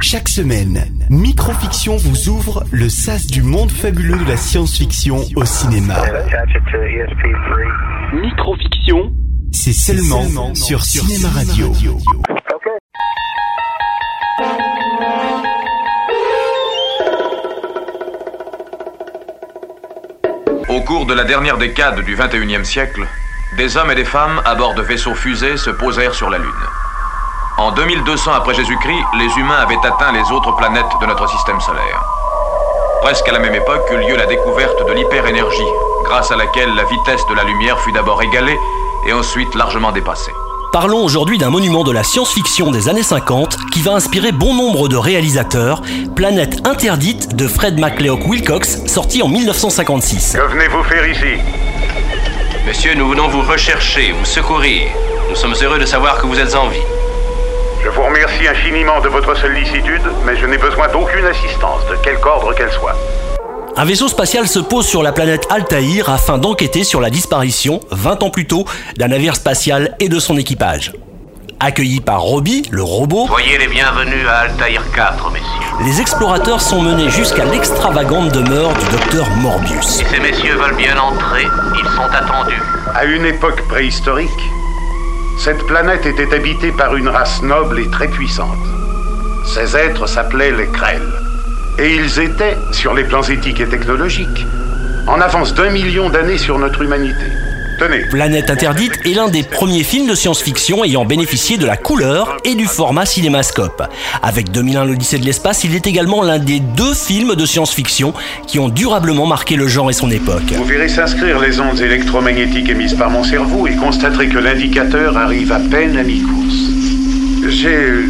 Chaque semaine, Microfiction vous ouvre le sas du monde fabuleux de la science-fiction au cinéma. Microfiction, c'est seulement, sur, Cinéma Radio. Au cours de la dernière décade du 21e siècle, des hommes et des femmes à bord de vaisseaux fusées se posèrent sur la Lune. En 2200 après Jésus-Christ, les humains avaient atteint les autres planètes de notre système solaire. Presque à la même époque eut lieu la découverte de l'hyperénergie, grâce à laquelle la vitesse de la lumière fut d'abord égalée et ensuite largement dépassée. Parlons aujourd'hui d'un monument de la science-fiction des années 50 qui va inspirer bon nombre de réalisateurs, Planète interdite de Fred MacLeod Wilcox, sorti en 1956. Que venez-vous faire ici? Monsieur, nous venons vous rechercher, vous secourir. Nous sommes heureux de savoir que vous êtes en vie. Je vous remercie infiniment de votre sollicitude, mais je n'ai besoin d'aucune assistance, de quelque ordre qu'elle soit. Un vaisseau spatial se pose sur la planète Altaïr afin d'enquêter sur la disparition, 20 ans plus tôt, d'un navire spatial et de son équipage. Accueillis par Robbie, le robot, Soyez les bienvenus à Altaïr 4, messieurs. les explorateurs sont menés jusqu'à l'extravagante demeure du docteur Morbius. Si ces messieurs veulent bien entrer, ils sont attendus. À une époque préhistorique, cette planète était habitée par une race noble et très puissante. Ces êtres s'appelaient les Krell. Et ils étaient, sur les plans éthiques et technologiques, en avance d'un million d'années sur notre humanité. Tenez, Planète interdite est l'un des premiers films de science-fiction ayant bénéficié de la couleur et du format cinémascope. Avec 2001 l'Odyssée de l'espace, il est également l'un des deux films de science-fiction qui ont durablement marqué le genre et son époque. vous verrez s'inscrire les ondes électromagnétiques émises par mon cerveau et constaterez que l'indicateur arrive à peine à mi-course. J'ai euh,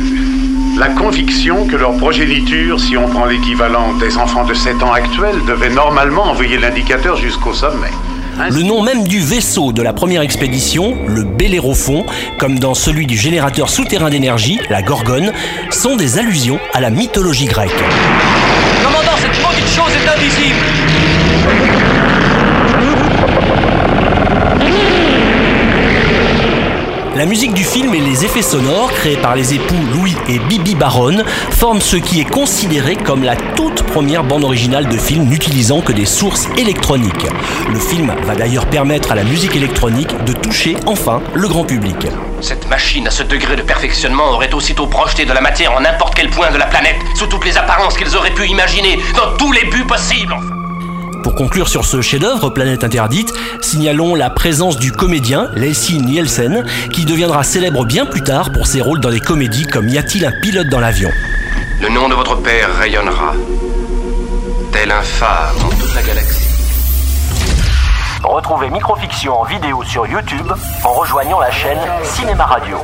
la conviction que leur progéniture, si on prend l'équivalent des enfants de 7 ans actuels, devait normalement envoyer l'indicateur jusqu'au sommet. Le nom même du vaisseau de la première expédition, le Bellérophon, comme dans celui du générateur souterrain d'énergie, la Gorgone, sont des allusions à la mythologie grecque. Commandant, cette chose est invisible La musique du film et les effets sonores créés par les époux Louis et Bibi Baron forment ce qui est considéré comme la toute première bande originale de film n'utilisant que des sources électroniques. Le film va d'ailleurs permettre à la musique électronique de toucher enfin le grand public. Cette machine à ce degré de perfectionnement aurait aussitôt projeté de la matière en n'importe quel point de la planète, sous toutes les apparences qu'ils auraient pu imaginer, dans tous les buts possibles. enfin. Pour conclure sur ce chef-d'œuvre, Planète Interdite, signalons la présence du comédien Lacey Nielsen, qui deviendra célèbre bien plus tard pour ses rôles dans des comédies comme Y a-t-il un pilote dans l'avion? Le nom de votre père rayonnera, tel un phare dans toute la galaxie. Retrouvez Microfiction en vidéo sur YouTube en rejoignant la chaîne Cinéma Radio.